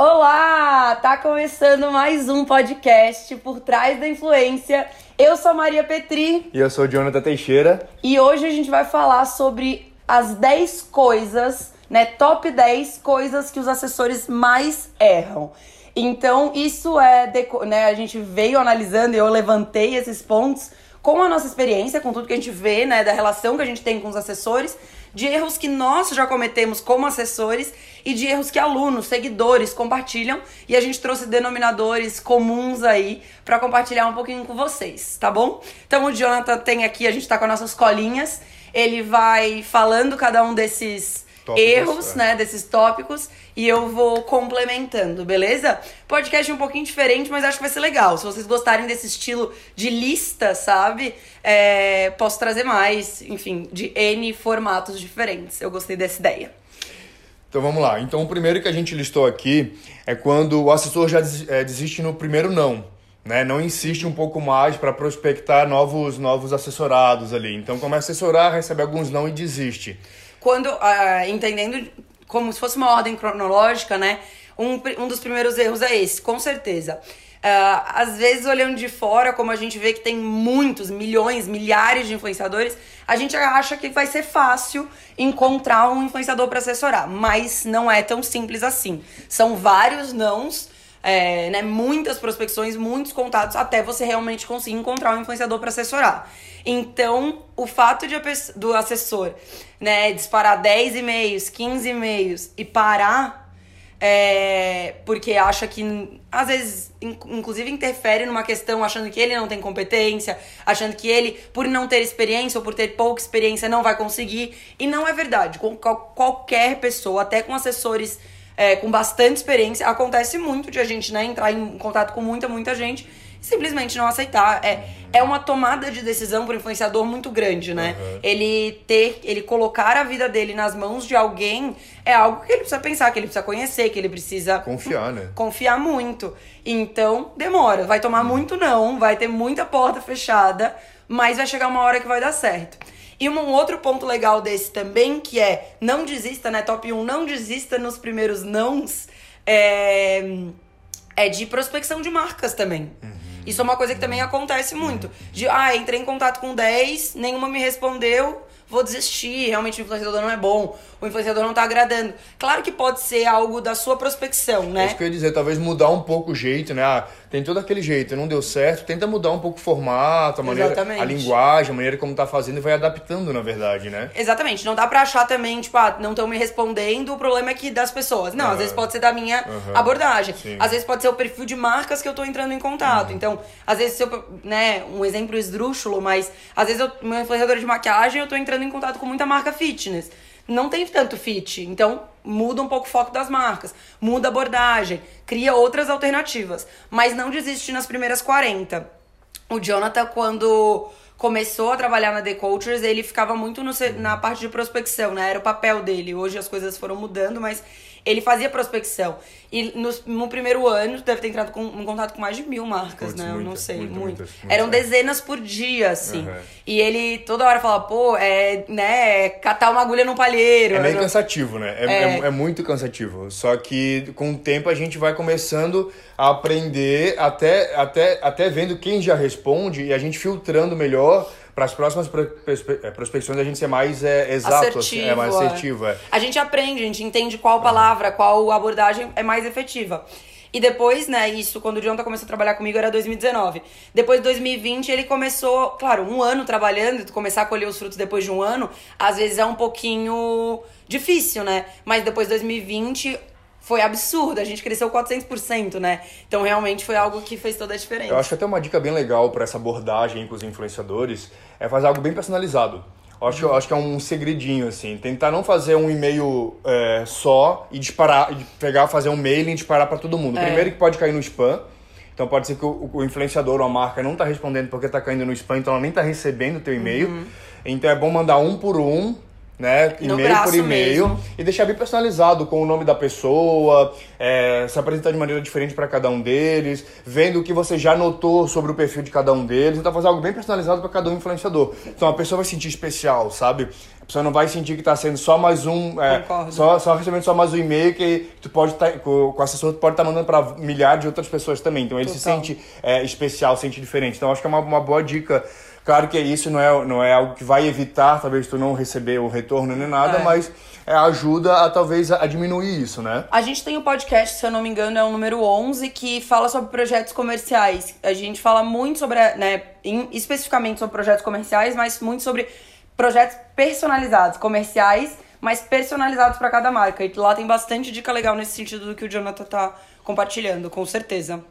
Olá! Tá começando mais um podcast por trás da influência. Eu sou a Maria Petri E eu sou o Jonathan Teixeira. e hoje a gente vai falar sobre as 10 coisas, né? Top 10 coisas que os assessores mais erram. Então, isso é, né, a gente veio analisando e eu levantei esses pontos com a nossa experiência, com tudo que a gente vê, né, da relação que a gente tem com os assessores, de erros que nós já cometemos como assessores e de erros que alunos, seguidores compartilham e a gente trouxe denominadores comuns aí pra compartilhar um pouquinho com vocês, tá bom? Então o Jonathan tem aqui, a gente tá com as nossas colinhas, ele vai falando cada um desses Tópicos, erros, é. né, desses tópicos e eu vou complementando, beleza? Podcast um pouquinho diferente, mas acho que vai ser legal. Se vocês gostarem desse estilo de lista, sabe? É, posso trazer mais, enfim, de N formatos diferentes. Eu gostei dessa ideia. Então vamos lá. Então o primeiro que a gente listou aqui é quando o assessor já eh, desiste no primeiro não. Né? Não insiste um pouco mais para prospectar novos, novos assessorados ali. Então começa a assessorar, recebe alguns não e desiste. Quando, ah, entendendo como se fosse uma ordem cronológica, né? Um, um dos primeiros erros é esse, com certeza. Ah, às vezes, olhando de fora, como a gente vê que tem muitos, milhões, milhares de influenciadores, a gente acha que vai ser fácil encontrar um influenciador para assessorar, mas não é tão simples assim. São vários nãos, é, né, muitas prospecções, muitos contatos, até você realmente conseguir encontrar um influenciador para assessorar. Então, o fato de do assessor né, disparar 10 e-mails, 15 e-mails e parar é, porque acha que, às vezes, in- inclusive interfere numa questão achando que ele não tem competência, achando que ele, por não ter experiência ou por ter pouca experiência, não vai conseguir. E não é verdade. Com qual- qualquer pessoa, até com assessores é, com bastante experiência, acontece muito de a gente né, entrar em contato com muita, muita gente e simplesmente não aceitar. É, é uma tomada de decisão pro influenciador muito grande, né? Ele ter, ele colocar a vida dele nas mãos de alguém é algo que ele precisa pensar, que ele precisa conhecer, que ele precisa Confiar, né? confiar muito. Então, demora. Vai tomar muito não, vai ter muita porta fechada, mas vai chegar uma hora que vai dar certo. E um outro ponto legal desse também, que é não desista, né? Top 1, não desista nos primeiros nãos, é, é de prospecção de marcas também. Isso é uma coisa que também acontece muito. De, ah, entrei em contato com 10, nenhuma me respondeu, vou desistir, realmente o influenciador não é bom, o influenciador não tá agradando. Claro que pode ser algo da sua prospecção, É né? isso que eu ia dizer, talvez mudar um pouco o jeito, né? Ah, tem todo aquele jeito, não deu certo, tenta mudar um pouco o formato, a maneira, Exatamente. a linguagem, a maneira como tá fazendo e vai adaptando, na verdade, né? Exatamente, não dá pra achar também, tipo, ah, não estão me respondendo, o problema é que das pessoas. Não, às Aham. vezes pode ser da minha Aham. abordagem. Sim. Às vezes pode ser o perfil de marcas que eu tô entrando em contato. Então, às vezes, se eu, né, um exemplo esdrúxulo, mas às vezes eu, meu influenciador de maquiagem, eu tô entrando em contato com muita marca fitness. Não tem tanto fit, então muda um pouco o foco das marcas, muda a abordagem, cria outras alternativas, mas não desiste nas primeiras 40. O Jonathan, quando começou a trabalhar na The Cultures, ele ficava muito no na parte de prospecção, né? Era o papel dele. Hoje as coisas foram mudando, mas ele fazia prospecção. E no, no primeiro ano, deve ter entrado com, em contato com mais de mil marcas, Putz, né? Eu não sei, muitas, muito. muitas, Eram dezenas por dia, assim. Uhum. E ele toda hora falava, pô, é, né, catar uma agulha no palheiro. É meio Era- cansativo, né? É, É. é- é muito cansativo. Só que com o tempo a gente vai começando a aprender, até, até, até vendo quem já responde e a gente filtrando melhor para as próximas eh, prospecções a gente ser mais é, exato, assim, é mais é. assertivo. É. A gente aprende, a gente entende qual palavra, qual abordagem é mais efetiva. E depois, né, isso, quando o Jonathan começou a trabalhar comigo era 2019. Depois de 2020, ele começou, claro, um ano trabalhando, começar a colher os frutos depois de um ano, às vezes é um pouquinho difícil, né? Mas depois de 2020 foi absurdo, a gente cresceu 400%, né? Então realmente foi algo que fez toda a diferença. Eu acho que até uma dica bem legal para essa abordagem com os influenciadores é fazer algo bem personalizado. Eu acho, eu acho que é um segredinho, assim. Tentar não fazer um e-mail é, só e disparar, pegar, fazer um mailing e disparar para todo mundo. É. Primeiro que pode cair no spam. Então pode ser que o, o influenciador ou a marca não tá respondendo porque tá caindo no spam, então ela nem tá recebendo o teu e-mail. Então é bom mandar um por um né? E-mail por e-mail. E deixar bem personalizado com o nome da pessoa, é, se apresentar de maneira diferente para cada um deles, vendo o que você já notou sobre o perfil de cada um deles. Então, fazer algo bem personalizado para cada um influenciador. Então, a pessoa vai se sentir especial, sabe? A pessoa não vai sentir que está sendo só mais um. É, só, só recebendo só mais um e-mail que tu pode tá, com, com o assessor tu pode estar tá mandando para milhares de outras pessoas também. Então, ele Total. se sente é, especial, se sente diferente. Então, acho que é uma, uma boa dica Claro que isso não é, não é algo que vai evitar, talvez, tu não receber o retorno nem nada, é. mas é, ajuda a talvez a, diminuir isso, né? A gente tem um podcast, se eu não me engano, é o número 11, que fala sobre projetos comerciais. A gente fala muito sobre, né, em, especificamente sobre projetos comerciais, mas muito sobre projetos personalizados, comerciais, mas personalizados para cada marca. E lá tem bastante dica legal nesse sentido do que o Jonathan tá compartilhando, com certeza.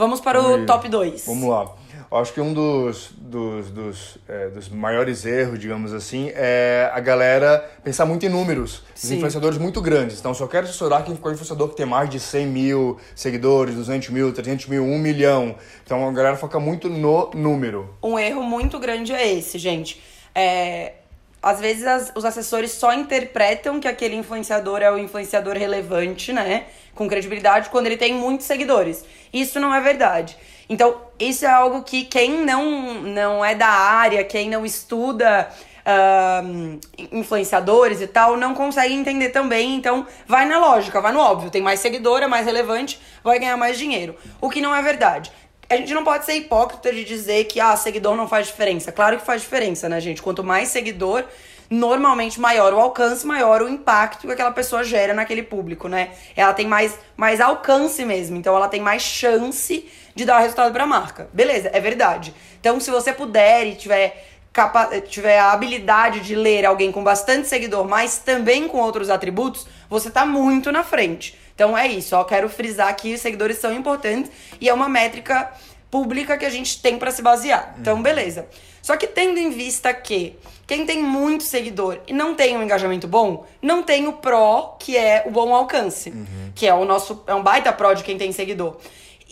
Vamos para o top 2. Vamos lá. Eu acho que um dos, dos, dos, é, dos, maiores erros, digamos assim, é a galera pensar muito em números. Os influenciadores muito grandes. Então, só quero assessorar quem ficou influenciador que tem mais de 100 mil seguidores, 200 mil, 300 mil, 1 milhão. Então, a galera foca muito no número. Um erro muito grande é esse, gente. É, às vezes as, os assessores só interpretam que aquele influenciador é o influenciador relevante, né? Com credibilidade, quando ele tem muitos seguidores. Isso não é verdade. Então, isso é algo que quem não, não é da área, quem não estuda uh, influenciadores e tal, não consegue entender também. Então, vai na lógica, vai no óbvio. Tem mais seguidor, é mais relevante, vai ganhar mais dinheiro. O que não é verdade. A gente não pode ser hipócrita de dizer que, ah, seguidor não faz diferença. Claro que faz diferença, né, gente? Quanto mais seguidor, normalmente maior o alcance, maior o impacto que aquela pessoa gera naquele público, né? Ela tem mais, mais alcance mesmo, então ela tem mais chance de dar resultado para a marca. Beleza, é verdade. Então, se você puder e tiver capa tiver a habilidade de ler alguém com bastante seguidor, mas também com outros atributos, você tá muito na frente. Então é isso, ó, quero frisar que os seguidores são importantes e é uma métrica pública que a gente tem para se basear. Então, uhum. beleza. Só que tendo em vista que quem tem muito seguidor e não tem um engajamento bom, não tem o pró, que é o bom alcance, uhum. que é o nosso é um baita pró de quem tem seguidor.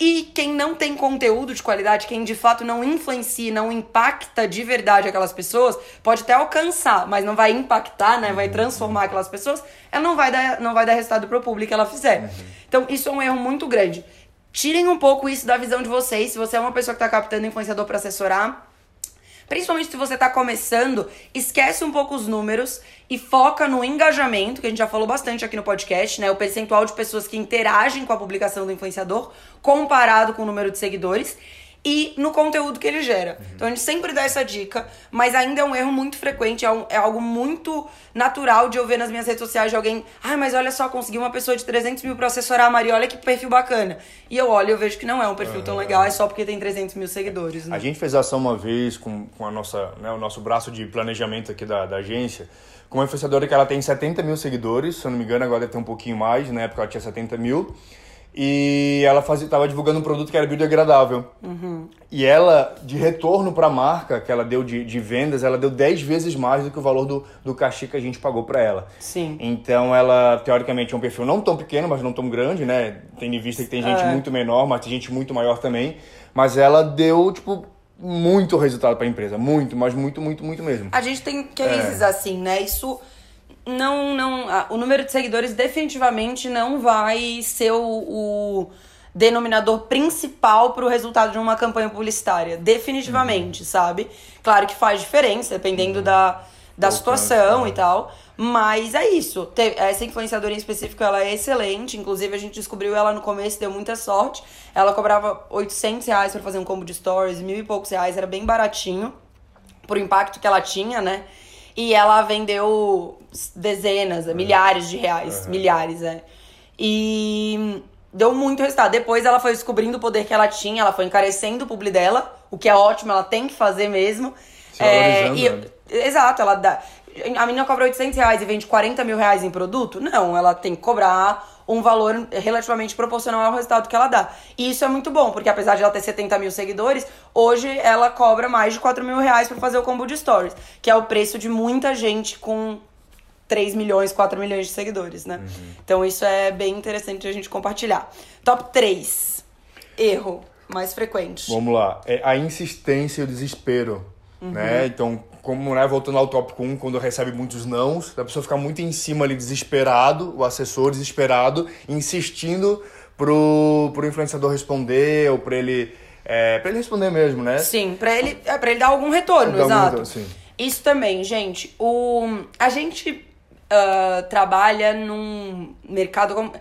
E quem não tem conteúdo de qualidade, quem de fato não influencia, não impacta de verdade aquelas pessoas, pode até alcançar, mas não vai impactar, né? Vai transformar aquelas pessoas, ela não vai dar, não vai dar resultado pro público que ela fizer. Uhum. Então, isso é um erro muito grande. Tirem um pouco isso da visão de vocês. Se você é uma pessoa que está captando influenciador para assessorar, Principalmente se você está começando, esquece um pouco os números e foca no engajamento, que a gente já falou bastante aqui no podcast, né? O percentual de pessoas que interagem com a publicação do influenciador comparado com o número de seguidores e no conteúdo que ele gera. Uhum. Então a gente sempre dá essa dica, mas ainda é um erro muito frequente, é, um, é, algo muito natural de eu ver nas minhas redes sociais de alguém, ai, ah, mas olha só, consegui uma pessoa de 300 mil pra assessorar a Maria, olha que perfil bacana. E eu olho e eu vejo que não é um perfil uhum. tão legal, é só porque tem 300 mil seguidores. Né? A gente fez ação uma vez com, com a nossa, né, o nosso braço de planejamento aqui da, da agência, com uma influenciadora que ela tem 70 mil seguidores, se eu não me engano, agora deve ter um pouquinho mais, na época ela tinha 70 mil. E ela estava divulgando um produto que era biodegradável. Uhum. E ela, de retorno para a marca que ela deu de, de, vendas, ela deu 10 vezes mais do que o valor do, do cachê que a gente pagou para ela. Sim. Então ela, teoricamente, é um perfil não tão pequeno, mas não tão grande, né? Tem em vista que tem gente é. muito menor, mas tem gente muito maior também. Mas ela deu, tipo, muito resultado para a empresa. Muito, mas muito, muito, muito mesmo. A gente tem cases é. assim, né? Isso não, não, o número de seguidores definitivamente não vai ser o, o denominador principal para o resultado de uma campanha publicitária. Definitivamente, uhum. sabe? Claro que faz diferença, dependendo uhum. da, da situação e tal. Mas é isso. Essa influenciadora em específico, ela é excelente. Inclusive, a gente descobriu ela no começo, deu muita sorte. Ela cobrava 800 reais pra fazer um combo de stories, mil e poucos reais. Era bem baratinho, por impacto que ela tinha, né? E ela vendeu dezenas, uhum. milhares de reais. Uhum. Milhares, é. E deu muito resultado. Depois ela foi descobrindo o poder que ela tinha, ela foi encarecendo o publi dela, o que é ótimo, ela tem que fazer mesmo. Se é, e, né? Exato, ela dá. A menina cobra 800 reais e vende 40 mil reais em produto? Não, ela tem que cobrar um valor relativamente proporcional ao resultado que ela dá. E isso é muito bom, porque apesar de ela ter 70 mil seguidores, hoje ela cobra mais de 4 mil reais pra fazer o combo de stories, que é o preço de muita gente com 3 milhões, 4 milhões de seguidores, né? Uhum. Então isso é bem interessante a gente compartilhar. Top 3. Erro mais frequente. Vamos lá. É a insistência e o desespero. uhum. né? Então, como, né, voltando ao tópico 1, quando recebe muitos nãos, a pessoa fica muito em cima ali, desesperado, o assessor desesperado, insistindo pro, pro influenciador responder ou para ele é, para ele responder mesmo, né? Sim, para ele, é, pra ele dar algum retorno, dar exato. Algum retorno, Isso também, gente. O, a gente uh, trabalha num mercado. Como,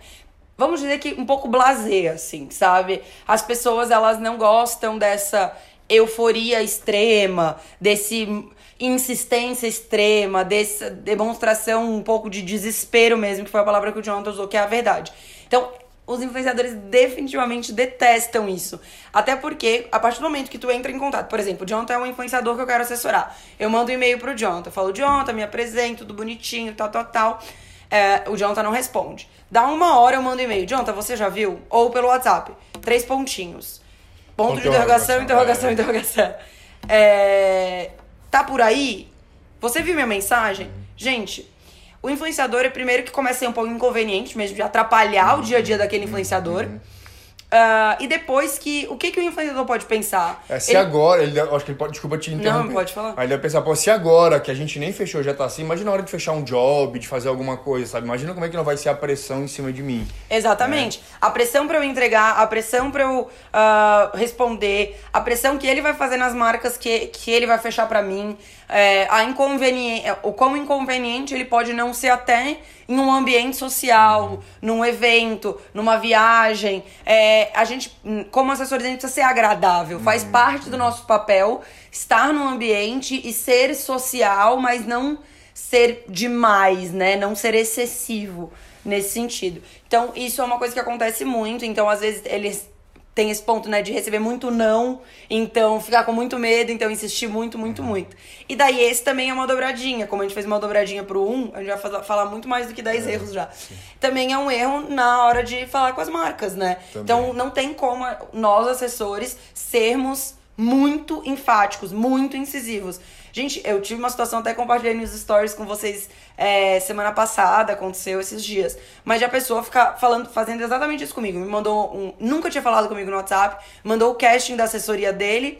vamos dizer que um pouco blasé, assim, sabe? As pessoas, elas não gostam dessa euforia extrema, desse insistência extrema, dessa demonstração um pouco de desespero mesmo, que foi a palavra que o Jonathan usou, que é a verdade. Então, os influenciadores definitivamente detestam isso. Até porque, a partir do momento que tu entra em contato, por exemplo, o Jonathan é um influenciador que eu quero assessorar. Eu mando um e-mail pro Jonathan, falo, Jonathan, me apresento, tudo bonitinho, tal, tal, tal. É, o Jonathan não responde. Dá uma hora eu mando um e-mail. Jonathan, você já viu? Ou pelo WhatsApp. Três pontinhos. Ponto de interrogação, interrogação, interrogação. É, tá por aí? Você viu minha mensagem? Gente, o influenciador é primeiro que começa a ser um pouco inconveniente mesmo, de atrapalhar o dia a dia daquele influenciador. Uh, e depois que. O que, que o influenciador pode pensar? É, se ele... agora. Ele, acho que ele pode. Desculpa te interromper. Não, pode falar. Aí ele vai pensar, pô, se agora que a gente nem fechou já tá assim, imagina a hora de fechar um job, de fazer alguma coisa, sabe? Imagina como é que não vai ser a pressão em cima de mim. Exatamente. É. A pressão para eu entregar, a pressão para eu uh, responder, a pressão que ele vai fazer nas marcas que, que ele vai fechar para mim, é, a inconveniência. O quão inconveniente ele pode não ser até em um ambiente social, num evento, numa viagem. É, a gente, como assessores, a gente precisa ser agradável. Faz uhum. parte do nosso papel estar num ambiente e ser social, mas não ser demais, né? Não ser excessivo nesse sentido. Então, isso é uma coisa que acontece muito. Então, às vezes, eles tem esse ponto, né, de receber muito não, então ficar com muito medo, então insistir muito, muito, uhum. muito. E daí esse também é uma dobradinha, como a gente fez uma dobradinha pro 1, a gente vai falar muito mais do que 10 é, erros já. Sim. Também é um erro na hora de falar com as marcas, né? Também. Então não tem como nós, assessores, sermos muito enfáticos, muito incisivos. Gente, eu tive uma situação, até compartilhei nos stories com vocês é, semana passada, aconteceu esses dias. Mas a pessoa fica falando, fazendo exatamente isso comigo. Me mandou um. Nunca tinha falado comigo no WhatsApp, mandou o casting da assessoria dele.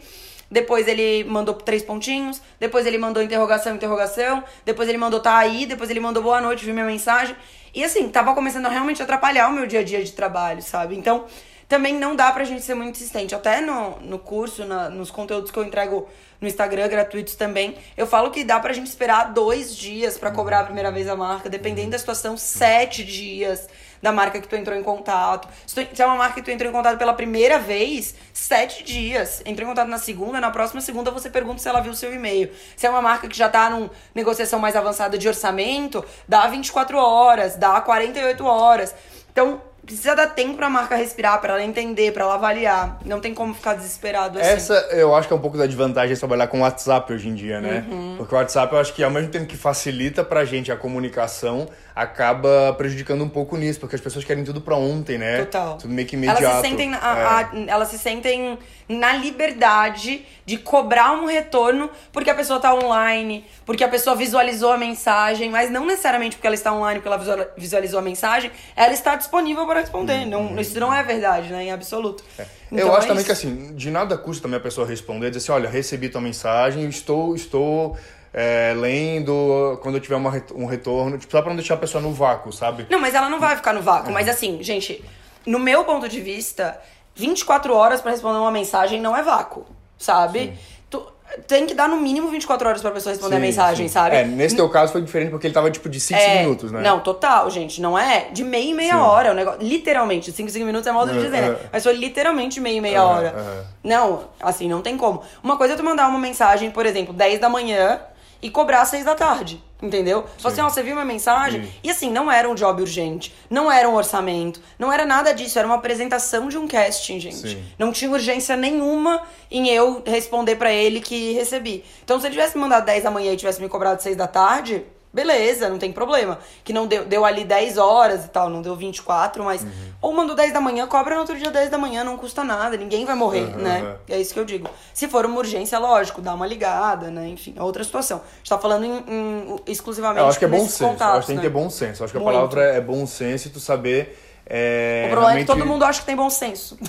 Depois ele mandou três pontinhos. Depois ele mandou interrogação, interrogação. Depois ele mandou tá aí. Depois ele mandou boa noite, viu minha mensagem. E assim, tava começando a realmente atrapalhar o meu dia a dia de trabalho, sabe? Então, também não dá pra gente ser muito insistente. Até no, no curso, na, nos conteúdos que eu entrego no Instagram, gratuitos também, eu falo que dá pra gente esperar dois dias para cobrar a primeira vez a marca, dependendo da situação, sete dias da marca que tu entrou em contato. Se, tu, se é uma marca que tu entrou em contato pela primeira vez, sete dias. Entrou em contato na segunda, na próxima segunda você pergunta se ela viu o seu e-mail. Se é uma marca que já tá numa negociação mais avançada de orçamento, dá 24 horas, dá 48 horas. Então, precisa dar tempo pra marca respirar, para ela entender, para ela avaliar. Não tem como ficar desesperado assim. Essa eu acho que é um pouco da desvantagem de trabalhar com o WhatsApp hoje em dia, né? Uhum. Porque o WhatsApp eu acho que ao mesmo tempo que facilita pra gente a comunicação, acaba prejudicando um pouco nisso, porque as pessoas querem tudo pra ontem, né? Total. Tudo meio que imediato. Elas se sentem, a, a, é. elas se sentem na liberdade de cobrar um retorno porque a pessoa tá online, porque a pessoa visualizou a mensagem, mas não necessariamente porque ela está online, porque ela visualizou a mensagem, ela está disponível para responder. Não, isso não é verdade, né? Em absoluto. É. Então, Eu acho é também isso. que assim, de nada custa também a pessoa responder, dizer assim, olha, recebi tua mensagem, estou, estou é, lendo, quando eu tiver uma, um retorno, tipo, só pra não deixar a pessoa no vácuo, sabe? Não, mas ela não vai ficar no vácuo. É. Mas assim, gente, no meu ponto de vista, 24 horas para responder uma mensagem não é vácuo, sabe? Tu, tem que dar no mínimo 24 horas pra pessoa responder sim, a mensagem, sim. sabe? É, nesse teu caso foi diferente porque ele tava tipo de 5 é, minutos, né? Não, total, gente. Não é de meia e meia sim. hora. O negócio, literalmente, 5, 5 minutos é modo de é, dizer, né? É. Mas foi literalmente meia e meia hora. Não, assim, não tem como. Uma coisa é tu mandar uma mensagem, por exemplo, 10 da manhã e cobrar às seis da tarde. Entendeu? Só assim, ó, você viu minha mensagem? Sim. E assim, não era um job urgente, não era um orçamento, não era nada disso, era uma apresentação de um casting, gente. Sim. Não tinha urgência nenhuma em eu responder para ele que recebi. Então, se ele tivesse me mandado 10 da manhã e tivesse me cobrado 6 da tarde, beleza, não tem problema. Que não deu, deu ali 10 horas e tal, não deu 24, mas. Uhum. Ou mandou 10 da manhã, cobra no outro dia 10 da manhã, não custa nada, ninguém vai morrer, uhum, né? Uhum. É isso que eu digo. Se for uma urgência, lógico, dá uma ligada, né? Enfim, é outra situação. A gente tá falando em, em, exclusivamente. Eu acho que é bom senso. Contatos, eu acho que tem que ter bom senso. Eu acho que a Muito. palavra é bom senso e tu saber. É, o problema realmente... é que todo mundo acha que tem bom senso.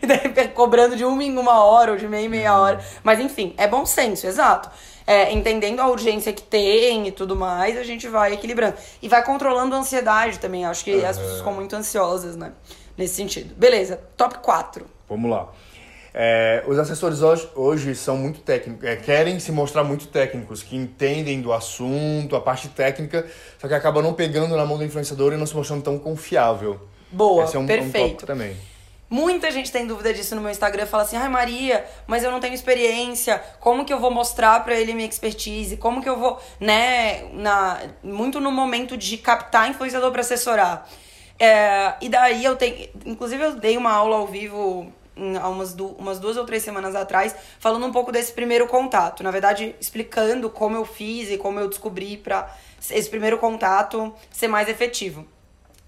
cobrando de uma em uma hora ou de meia em meia uhum. hora. Mas enfim, é bom senso, exato. É, entendendo a urgência que tem e tudo mais, a gente vai equilibrando. E vai controlando a ansiedade também. Acho que uhum. as pessoas ficam muito ansiosas, né? Nesse sentido. Beleza, top 4. Vamos lá. É, os assessores hoje, hoje são muito técnicos, é, querem se mostrar muito técnicos, que entendem do assunto, a parte técnica, só que acabam não pegando na mão do influenciador e não se mostrando tão confiável. Boa, Esse é um, perfeito. Um também. Muita gente tem dúvida disso no meu Instagram, fala assim: "Ai, Maria, mas eu não tenho experiência. Como que eu vou mostrar para ele minha expertise? Como que eu vou, né, na muito no momento de captar influenciador para assessorar?" É, e daí eu tenho, inclusive eu dei uma aula ao vivo há umas, du umas duas ou três semanas atrás, falando um pouco desse primeiro contato. Na verdade, explicando como eu fiz e como eu descobri para esse primeiro contato ser mais efetivo.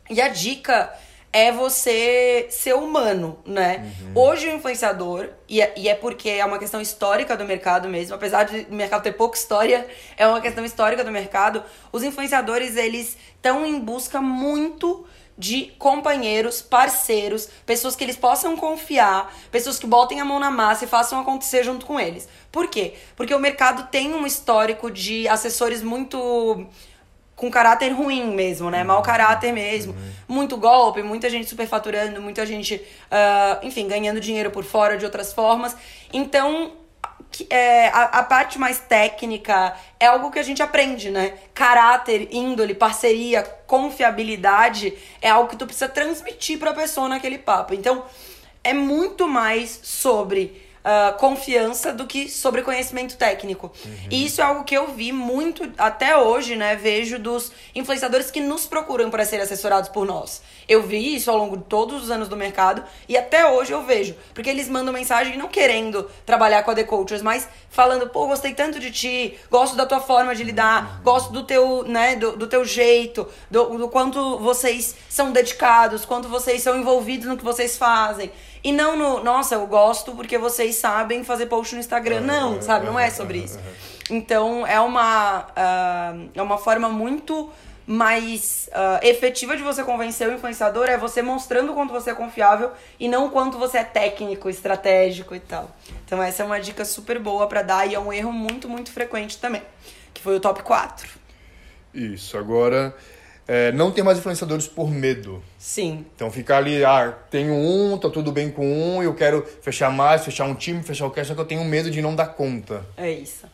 E a dica é você ser humano, né? Uhum. Hoje o influenciador, e é, e é porque é uma questão histórica do mercado mesmo, apesar de o mercado ter pouca história, é uma questão histórica do mercado, os influenciadores, eles estão em busca muito de companheiros, parceiros, pessoas que eles possam confiar, pessoas que botem a mão na massa e façam acontecer junto com eles. Por quê? Porque o mercado tem um histórico de assessores muito com caráter ruim mesmo, né? Mau caráter mesmo. Uhum. Muito golpe, muita gente superfaturando, muita gente, uh, enfim, ganhando dinheiro por fora de outras formas. Então, é, a, a, parte mais técnica é algo que a gente aprende, né? Caráter, índole, parceria, confiabilidade é algo que tu precisa transmitir pra pessoa naquele papo. Então, é muito mais sobre uh, confiança do que sobre conhecimento técnico. Uhum. E isso é algo que eu vi muito até hoje, né? Vejo dos influenciadores que nos procuram para serem assessorados por nós. Eu vi isso ao longo de todos os anos do mercado e até hoje eu vejo. Porque eles mandam mensagem não querendo trabalhar com a The Cultures, mas falando, pô, gostei tanto de ti, gosto da tua forma de lidar, uhum. gosto do teu, né, do, do teu jeito, do, do quanto vocês são dedicados, quanto vocês são envolvidos no que vocês fazem. E não no, nossa, eu gosto porque vocês sabem fazer post no Instagram. Não, sabe? Não é sobre isso. Então, é uma, uh, é uma forma muito mais uh, efetiva de você convencer o influenciador é você mostrando o quanto você é confiável e não o quanto você é técnico, estratégico e tal. Então essa é uma dica super boa para dar e é um erro muito, muito frequente também, que foi o top 4. Isso, agora é, não ter mais influenciadores por medo. Sim. Então ficar ali, ah, tenho um, tá tudo bem com um, eu quero fechar mais, fechar um time, fechar o cast, só que eu tenho medo de não dar conta. É isso.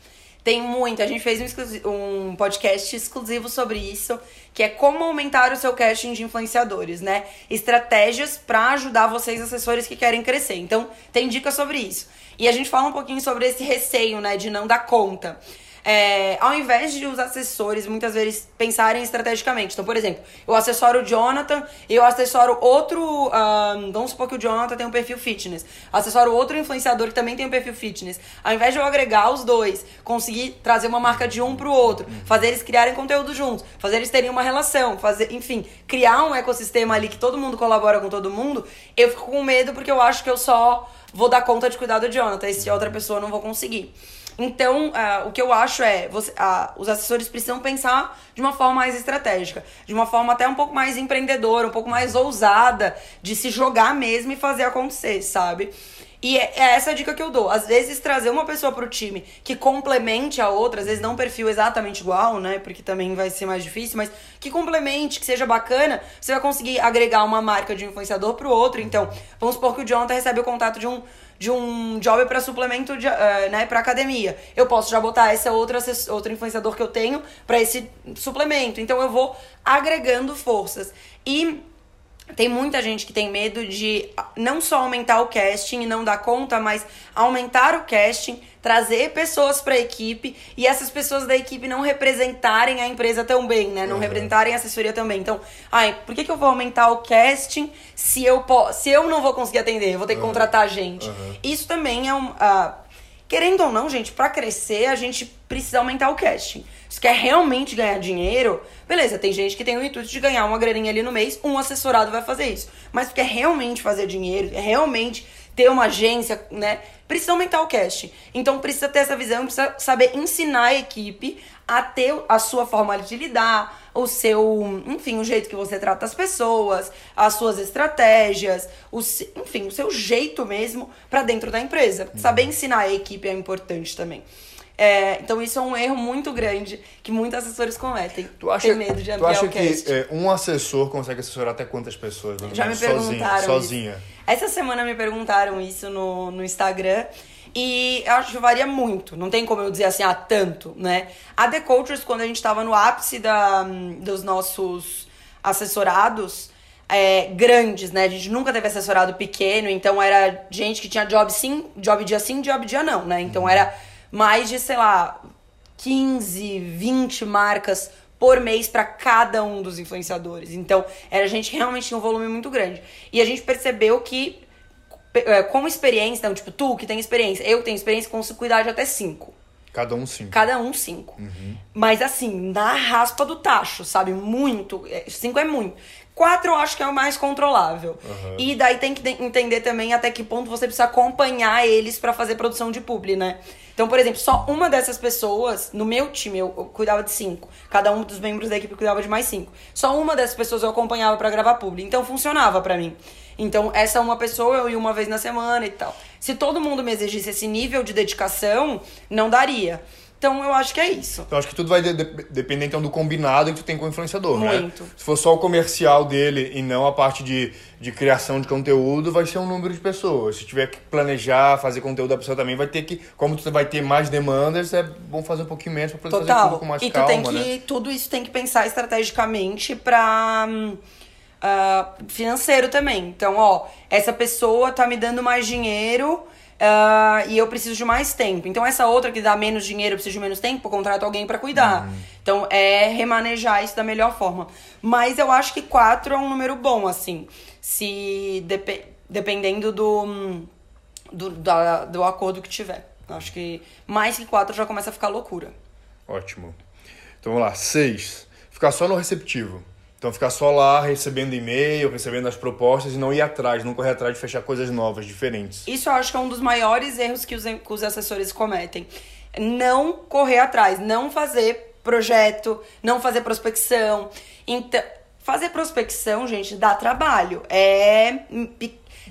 Tem muito, a gente fez um, um podcast exclusivo sobre isso, que é como aumentar o seu casting de influenciadores, né? Estratégias para ajudar vocês, assessores que querem crescer. Então, tem dicas sobre isso. E a gente fala um pouquinho sobre esse receio, né, de não dar conta é, ao invés de os assessores muitas vezes pensarem estrategicamente. Então, por exemplo, eu assessoro o Jonathan e eu assessoro outro. Um, vamos supor que o Jonathan tem um perfil fitness. Assessoro outro influenciador que também tem um perfil fitness. Ao invés de eu agregar os dois, conseguir trazer uma marca de um pro outro, fazer eles criarem conteúdo juntos, fazer eles terem uma relação, fazer, enfim, criar um ecossistema ali que todo mundo colabora com todo mundo, eu fico com medo porque eu acho que eu só vou dar conta de cuidar do Jonathan e se outra pessoa não vou conseguir. Então, uh, o que eu acho é, você, uh, os assessores precisam pensar de uma forma mais estratégica, de uma forma até um pouco mais empreendedora, um pouco mais ousada, de se jogar mesmo e fazer acontecer, sabe? E é, é essa a dica que eu dou. Às vezes, trazer uma pessoa pro time que complemente a outra, às vezes não um perfil exatamente igual, né? Porque também vai ser mais difícil, mas que complemente, que seja bacana, você vai conseguir agregar uma marca de um influenciador pro outro. Então, vamos supor que o Jonathan recebe o contato de um de um job para suplemento de, uh, né, para academia. Eu posso já botar essa outra outro influenciador que eu tenho para esse suplemento. Então eu vou agregando forças. E tem muita gente que tem medo de não só aumentar o casting e não dar conta, mas aumentar o casting, trazer pessoas para a equipe e essas pessoas da equipe não representarem a empresa tão bem, né? Não uhum. representarem a assessoria também. Então, ai, por que, que eu vou aumentar o casting se eu, se eu não vou conseguir atender? Eu vou ter que uhum. contratar gente. Uhum. Isso também é um. Uh, querendo ou não, gente, para crescer, a gente precisa aumentar o casting. Se quer realmente ganhar dinheiro, beleza, tem gente que tem o intuito de ganhar uma graninha ali no mês, um assessorado vai fazer isso. Mas se quer realmente fazer dinheiro, realmente ter uma agência, né? Precisa aumentar o cash. Então precisa ter essa visão, precisa saber ensinar a equipe a ter a sua forma de lidar, o seu, enfim, o jeito que você trata as pessoas, as suas estratégias, o, enfim, o seu jeito mesmo para dentro da empresa. Uhum. Saber ensinar a equipe é importante também. É, então isso é um erro muito grande que muitos assessores cometem. Tu acha, Tem medo de tu acha que é, um assessor consegue assessorar até quantas pessoas? Já me perguntaram. Sozinha. sozinha. Essa semana me perguntaram isso no, no Instagram. E eu acho que varia muito. Não tem como eu dizer assim, ah, tanto, né? A The Cultures, quando a gente estava no ápice da, dos nossos assessorados, é, grandes, né? A gente nunca teve assessorado pequeno, então era gente que tinha job sim, job dia sim, job dia não, né? Então era mais de, sei lá, 15, 20 marcas por mês para cada um dos influenciadores. Então, era gente que realmente tinha um volume muito grande. E a gente percebeu que é, como experiência, então, tipo, tu que tem experiência, eu que tenho experiência, consigo cuidar de até cinco. Cada um cinco. Cada um cinco. Uhum. Mas assim, na raspa do tacho, sabe? Muito. É, cinco é muito. Quatro eu acho que é o mais controlável. Uhum. E daí tem que entender também até que ponto você precisa acompanhar eles para fazer produção de publi, né? Então, por exemplo, só uma dessas pessoas, no meu time, eu, eu cuidava de cinco. Cada um dos membros da equipe cuidava de mais cinco. Só uma dessas pessoas eu acompanhava para gravar publi. Então funcionava para mim. Então, essa uma pessoa eu ia uma vez na semana e tal. Se todo mundo me exigisse esse nível de dedicação, não daria. Então eu acho que é isso. Então acho que tudo vai de depender então do combinado que tu tem com o influenciador, né? Muito. né? Se for só o comercial dele e não a parte de, de criação de conteúdo, vai ser um número de pessoas. Se tiver que planejar, fazer conteúdo da pessoa também vai ter que, como tu vai ter mais demandas, é bom fazer um pouquinho menos para poder Total. fazer tudo com mais e calma, tu tem que né? tudo isso tem que pensar estrategicamente para uh, ah, financeiro também. Então, ó, essa pessoa tá me dando mais dinheiro, Uh, e eu preciso de mais tempo. Então, essa outra que dá menos dinheiro, eu preciso de menos tempo, eu contrato alguém para cuidar. Uhum. Então, é remanejar isso da melhor forma. Mas eu acho que quatro é um número bom, assim. Se dep dependendo do, do, da, do acordo que tiver. Acho que mais que quatro já começa a ficar loucura. Ótimo. Então, vamos lá. Seis. Ficar só no receptivo. Então ficar só lá recebendo e-mail, recebendo as propostas e não ir atrás, não correr atrás de fechar coisas novas, diferentes. Isso eu acho que é um dos maiores erros que os, que os assessores cometem. Não correr atrás, não fazer projeto, não fazer prospecção. Então, fazer prospecção, gente, dá trabalho. É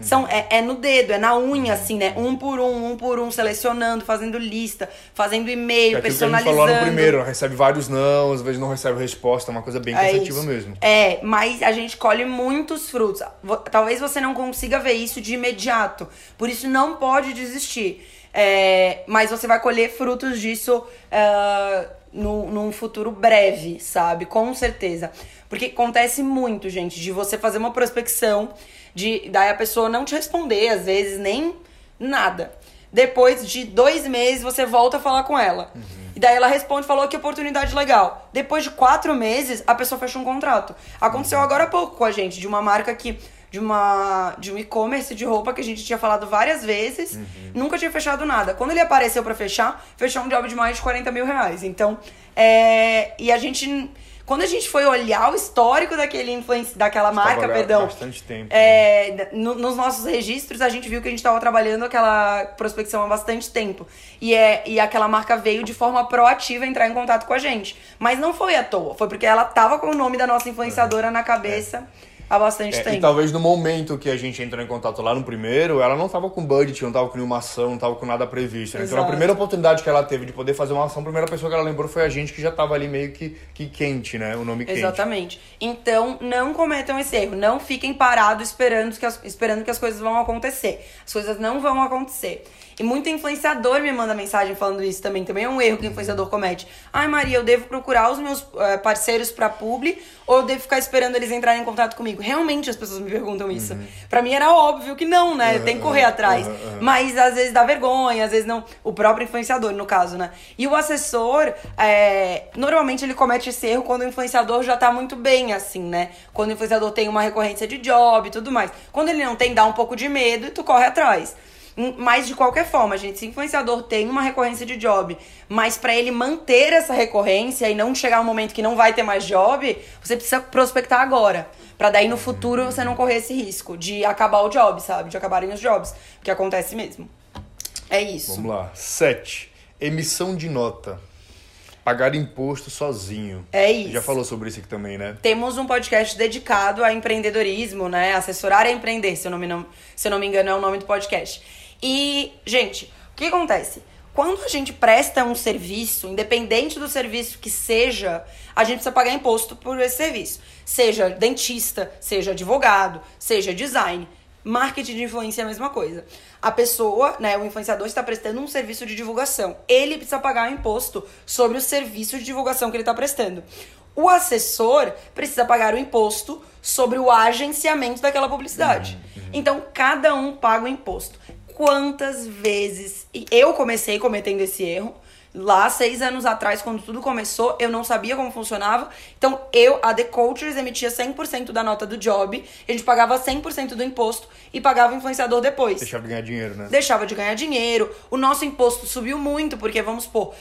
são, é, é, no dedo, é na unha, assim, né? Um por um, um por um, selecionando, fazendo lista, fazendo e-mail, é personalizando. Que a gente falou no primeiro, recebe vários não, às vezes não recebe resposta, é uma coisa bem é cansativa é mesmo. É, mas a gente colhe muitos frutos. Talvez você não consiga ver isso de imediato. Por isso não pode desistir. É, mas você vai colher frutos disso uh, no, num futuro breve, sabe? Com certeza. Porque acontece muito, gente, de você fazer uma prospecção de daí a pessoa não te responder, às vezes nem nada. Depois de dois meses, você volta a falar com ela. Uhum. E daí ela responde, falou que oportunidade legal. Depois de quatro meses, a pessoa fechou um contrato. Aconteceu uhum. agora há pouco com a gente, de uma marca que de uma de um e-commerce de roupa que a gente tinha falado várias vezes, uhum. nunca tinha fechado nada. Quando ele apareceu para fechar, fechou um job de mais de 40 mil reais. Então, é, e a gente quando a gente foi olhar o histórico daquele influência, daquela marca, perdão. Bastante tempo. É, né? no, nos nossos registros, a gente viu que a gente estava trabalhando aquela prospecção há bastante tempo. E, é, e aquela marca veio de forma proativa entrar em contato com a gente. Mas não foi à toa, foi porque ela tava com o nome da nossa influenciadora na cabeça. É há bastante é, tempo. E talvez no momento que a gente entrou em contato lá no primeiro, ela não estava com budget, não estava com nenhuma ação, não estava com nada previsto. Né? Então a primeira oportunidade que ela teve de poder fazer uma ação, a primeira pessoa que ela lembrou foi a gente que já estava ali meio que, que quente, né? O nome quente. Exatamente. Então não cometam esse erro. Não fiquem parados esperando que as, esperando que as coisas vão acontecer. As coisas não vão acontecer. E muito influenciador me manda mensagem falando isso também. Também é um erro que o influenciador comete. Ai, Maria, eu devo procurar os meus uh, parceiros para publi ou eu devo ficar esperando eles entrarem em contato comigo? Realmente as pessoas me perguntam isso. Uhum. Para mim era óbvio que não, né? Uhum, Tem que correr atrás. Uhum, Mas às vezes dá vergonha, às vezes não. O próprio influenciador, no caso, né? E o assessor, é... normalmente ele comete esse erro quando o influenciador já tá muito bem, assim, né? Quando o influenciador tem uma recorrência de job e tudo mais. Quando ele não tem, dá um pouco de medo e tu corre atrás. Mas de qualquer forma, gente, se o influenciador tem uma recorrência de job, mas para ele manter essa recorrência e não chegar um momento que não vai ter mais job, você precisa prospectar agora. Pra daí no futuro você não correr esse risco de acabar o job, sabe? De acabarem os jobs. Porque acontece mesmo. É isso. Vamos lá. 7. Emissão de nota. Pagar imposto sozinho. É isso. Já falou sobre isso aqui também, né? Temos um podcast dedicado a empreendedorismo, né? Assessorar a empreender, se eu não me, não, se eu não me engano, é o nome do podcast. E, gente, o que acontece? Quando a gente presta um serviço, independente do serviço que seja, a gente precisa pagar imposto por esse serviço. Seja dentista, seja advogado, seja design. Marketing de influência é a mesma coisa. A pessoa, né, o influenciador está prestando um serviço de divulgação. Ele precisa pagar o imposto sobre o serviço de divulgação que ele está prestando. O assessor precisa pagar o imposto sobre o agenciamento daquela publicidade. Uhum, uhum. Então, cada um paga o imposto. Quantas vezes eu comecei cometendo esse erro? Lá, seis anos atrás, quando tudo começou, eu não sabia como funcionava. Então, eu, a The Cultures, emitia 100% da nota do job, a gente pagava 100% do imposto e pagava o influenciador depois. Deixava de ganhar dinheiro, né? Deixava de ganhar dinheiro. O nosso imposto subiu muito, porque, vamos supor,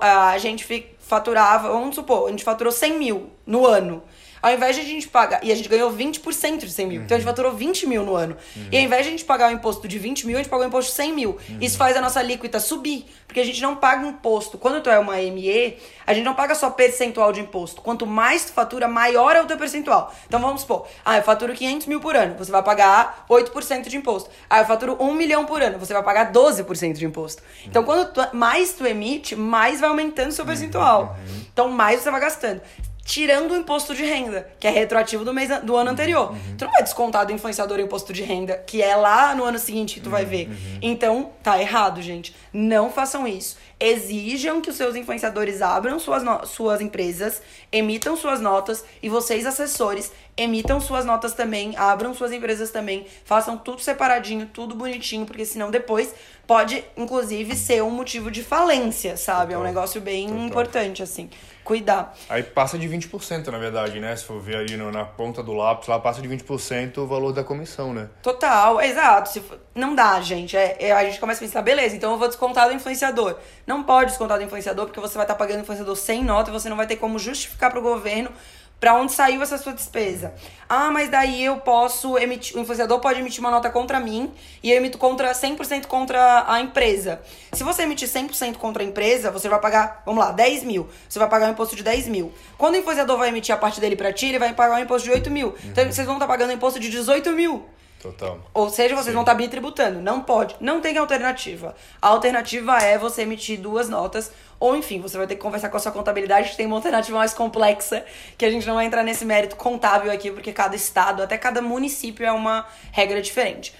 a gente faturava, vamos supor, a gente faturou 100 mil no ano. Ao invés de a gente pagar. E a gente ganhou 20% de 100 mil. Uhum. Então a gente uhum. faturou 20 mil no ano. Uhum. E ao invés de a gente pagar o imposto de 20 mil, a gente pagou o imposto de 100 mil. Uhum. Isso faz a nossa alíquota subir. Porque a gente não paga imposto. Quando tu é uma ME, a gente não paga só percentual de imposto. Quanto mais tu fatura, maior é o teu percentual. Então vamos supor. Ah, eu faturo 500 mil por ano. Você vai pagar 8% de imposto. Ah, eu faturo 1 milhão por ano. Você vai pagar 12% de imposto. Então quando tu, mais tu emite, mais vai aumentando o seu percentual. Uhum. Então mais você vai gastando tirando o imposto de renda, que é retroativo do mês do ano anterior. Uhum. Tu não vai descontar do influenciador o imposto de renda, que é lá no ano seguinte que tu uhum. vai ver. Uhum. Então, tá errado, gente. Não façam isso. Exijam que os seus influenciadores abram suas, suas empresas, emitam suas notas e vocês, assessores, emitam suas notas também, abram suas empresas também, façam tudo separadinho, tudo bonitinho, porque senão depois pode, inclusive, ser um motivo de falência, sabe? Total. É um negócio bem Total. importante, assim cuidar. Aí passa de 20%, na verdade, né? Se for ver ali no, na ponta do lápis, lá passa de 20% o valor da comissão, né? Total, exato. Se for, não dá, gente. É, é, a gente começa a pensar, beleza, então eu vou descontar do influenciador. Não pode descontar do influenciador, porque você vai estar pagando o influenciador sem nota e você não vai ter como justificar para o governo para onde saiu essa sua despesa? Ah, mas daí eu posso emitir, o influenciador pode emitir uma nota contra mim e eu emito contra 100% contra a empresa. Se você emitir 100% contra a empresa, você vai pagar, vamos lá, 10 mil. Você vai pagar um imposto de 10 mil. Quando o influenciador vai emitir a parte dele para ti, ele vai pagar um imposto de 8 mil. Então, uhum. Então vocês vão estar pagando um imposto de 18 mil. Total. Ou seja, vocês Sim. vão estar bitributando. Não pode. Não tem alternativa. A alternativa é você emitir duas notas. Ou, enfim, você vai ter que conversar com a sua contabilidade, tem uma alternativa mais complexa, que a gente não vai entrar nesse mérito contábil aqui, porque cada estado, até cada município é uma regra diferente.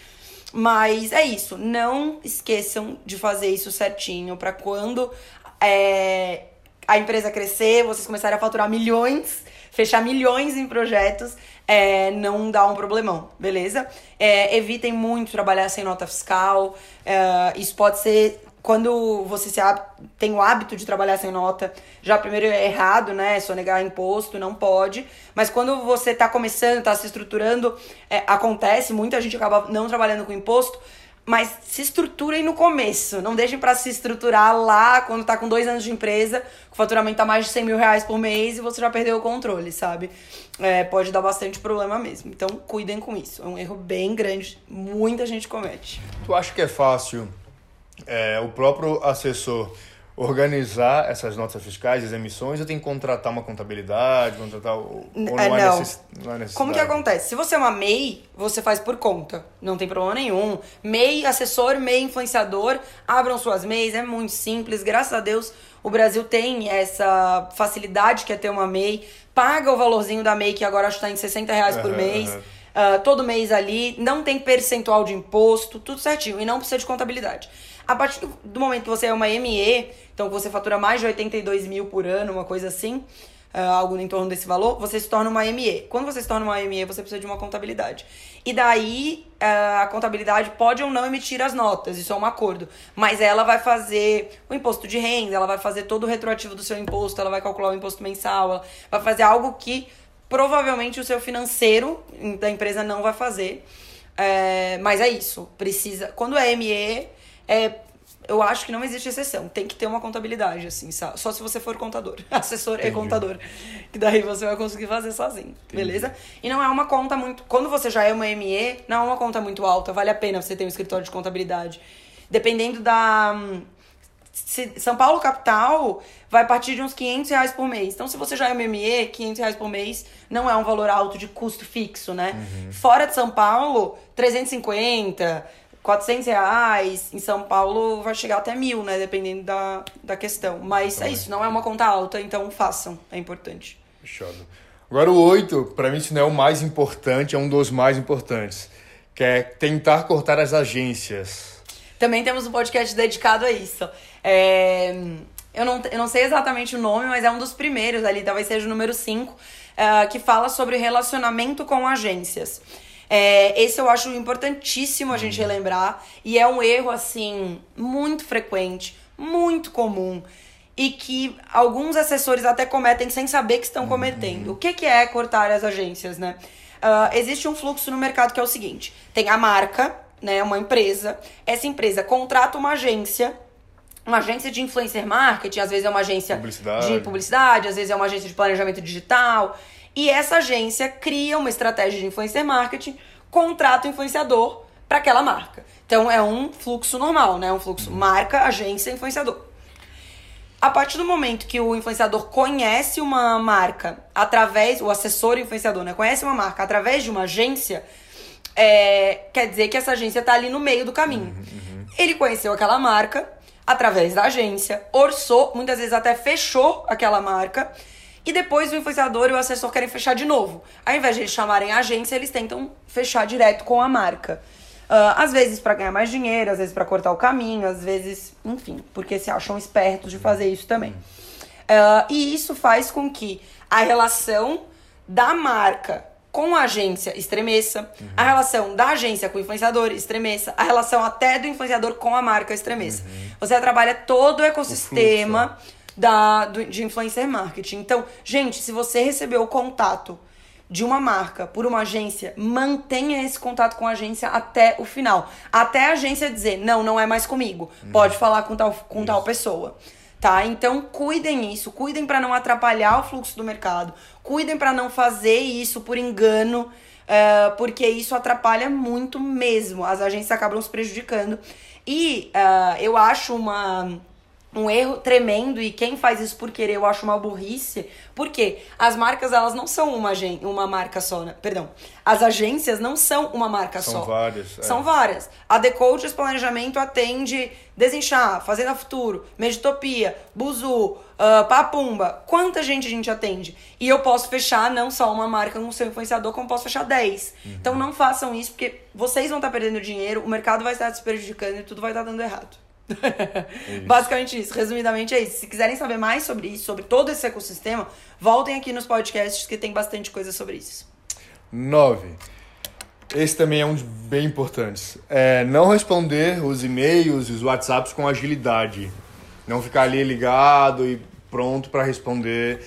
Mas é isso. Não esqueçam de fazer isso certinho para quando é, a empresa crescer, vocês começarem a faturar milhões, fechar milhões em projetos é, não dá um problemão, beleza? É, evitem muito trabalhar sem nota fiscal. É, isso pode ser quando você se tem o hábito de trabalhar sem nota. Já primeiro é errado, né? Sonegar imposto, não pode. Mas quando você está começando, está se estruturando, é, acontece, muita gente acaba não trabalhando com imposto mas se estruturem no começo. Não deixem para se estruturar lá quando tá com dois anos de empresa, com faturamento a mais de 100 mil reais por mês e você já perdeu o controle, sabe? É, pode dar bastante problema mesmo. Então, cuidem com isso. É um erro bem grande. Muita gente comete. Tu acha que é fácil é, o próprio assessor organizar essas notas fiscais, as emissões, ou tem que contratar uma contabilidade, contratar ou não, é, não. É necess, não é necessidade? Como que acontece? Se você é uma MEI, você faz por conta, não tem problema nenhum. MEI, assessor, MEI, influenciador, abram suas MEIs, é muito simples, graças a Deus o Brasil tem essa facilidade que é ter uma MEI, paga o valorzinho da MEI, que agora acho que está em 60 reais por mês, uhum. uh, todo mês ali, não tem percentual de imposto, tudo certinho, e não precisa de contabilidade. A partir do momento que você é uma ME, então você fatura mais de 82 mil por ano, uma coisa assim, uh, algo em torno desse valor, você se torna uma ME. Quando você se torna uma ME, você precisa de uma contabilidade. E daí uh, a contabilidade pode ou não emitir as notas, isso é um acordo. Mas ela vai fazer o imposto de renda, ela vai fazer todo o retroativo do seu imposto, ela vai calcular o imposto mensal, ela vai fazer algo que provavelmente o seu financeiro da empresa não vai fazer. É, mas é isso. Precisa. Quando é ME, é, eu acho que não existe exceção. Tem que ter uma contabilidade, assim, sabe? Só se você for contador. Assessor Entendi. e contador. Que daí você vai conseguir fazer sozinho. Entendi. Beleza? E não é uma conta muito. Quando você já é uma ME, não é uma conta muito alta. Vale a pena você ter um escritório de contabilidade. Dependendo da. São Paulo capital vai partir de uns 500 reais por mês. Então, se você já é uma ME, 500 reais por mês não é um valor alto de custo fixo, né? Uhum. Fora de São Paulo, 350, 400 reais. Em São Paulo vai chegar até mil, né? Dependendo da, da questão. Mas é isso, não é uma conta alta, então façam. É importante. Fechado. Agora o 8, para mim, se não é o mais importante, é um dos mais importantes. Que é tentar cortar as agências. Também temos um podcast dedicado a isso. É, eu, não, eu não sei exatamente o nome, mas é um dos primeiros ali, talvez seja o número 5, uh, é, que fala sobre relacionamento com agências. É, esse eu acho importantíssimo a gente uhum. relembrar. E é um erro, assim, muito frequente, muito comum. E que alguns assessores até cometem sem saber que estão uhum. cometendo. O que, que é cortar as agências, né? Uh, existe um fluxo no mercado que é o seguinte: tem a marca, né? Uma empresa. Essa empresa contrata uma agência uma agência de influencer marketing, às vezes é uma agência publicidade. de publicidade, às vezes é uma agência de planejamento digital. E essa agência cria uma estratégia de influencer marketing, contrata o influenciador para aquela marca. Então é um fluxo normal, né? Um fluxo marca, agência, influenciador. A partir do momento que o influenciador conhece uma marca através, o assessor influenciador, né? Conhece uma marca através de uma agência, é, quer dizer que essa agência está ali no meio do caminho. Uhum, uhum. Ele conheceu aquela marca através da agência, orçou, muitas vezes até fechou aquela marca e depois o influenciador e o assessor querem fechar de novo. Ao invés de eles chamarem a agência, eles tentam fechar direto com a marca. Uh, às vezes para ganhar mais dinheiro, às vezes para cortar o caminho, às vezes, enfim, porque se acham espertos de fazer isso também. Uh, e isso faz com que a relação da marca com a agência estremeça, uhum. a relação da agência com o influenciador estremeça, a relação até do influenciador com a marca estremeça. Uhum. Você trabalha todo o ecossistema. O da, do, de influencer marketing. Então, gente, se você recebeu o contato de uma marca por uma agência, mantenha esse contato com a agência até o final. Até a agência dizer, não, não é mais comigo. Hum. Pode falar com tal, com tal pessoa. Tá? Então, cuidem isso, cuidem para não atrapalhar o fluxo do mercado, cuidem para não fazer isso por engano, uh, porque isso atrapalha muito mesmo. As agências acabam se prejudicando. E uh, eu acho uma um erro tremendo e quem faz isso por querer eu acho uma burrice. Porque as marcas elas não são uma, uma marca só, né? Perdão. As agências não são uma marca são só. São várias. É. São várias. A The Coaches Planejamento atende Desinchar, Fazenda Futuro, Meditopia, Buzu, uh, Papumba. Quanta gente a gente atende? E eu posso fechar não só uma marca com seu influenciador, como posso fechar 10. Uhum. Então não façam isso, porque vocês vão estar perdendo dinheiro, o mercado vai estar se prejudicando e tudo vai estar dando errado. Basicamente isso, resumidamente é isso. Se quiserem saber mais sobre isso, sobre todo esse ecossistema, voltem aqui nos podcasts que tem bastante coisa sobre isso. 9. Esse também é um bem importantes. É não responder os e-mails e os WhatsApps com agilidade. Não ficar ali ligado e pronto para responder.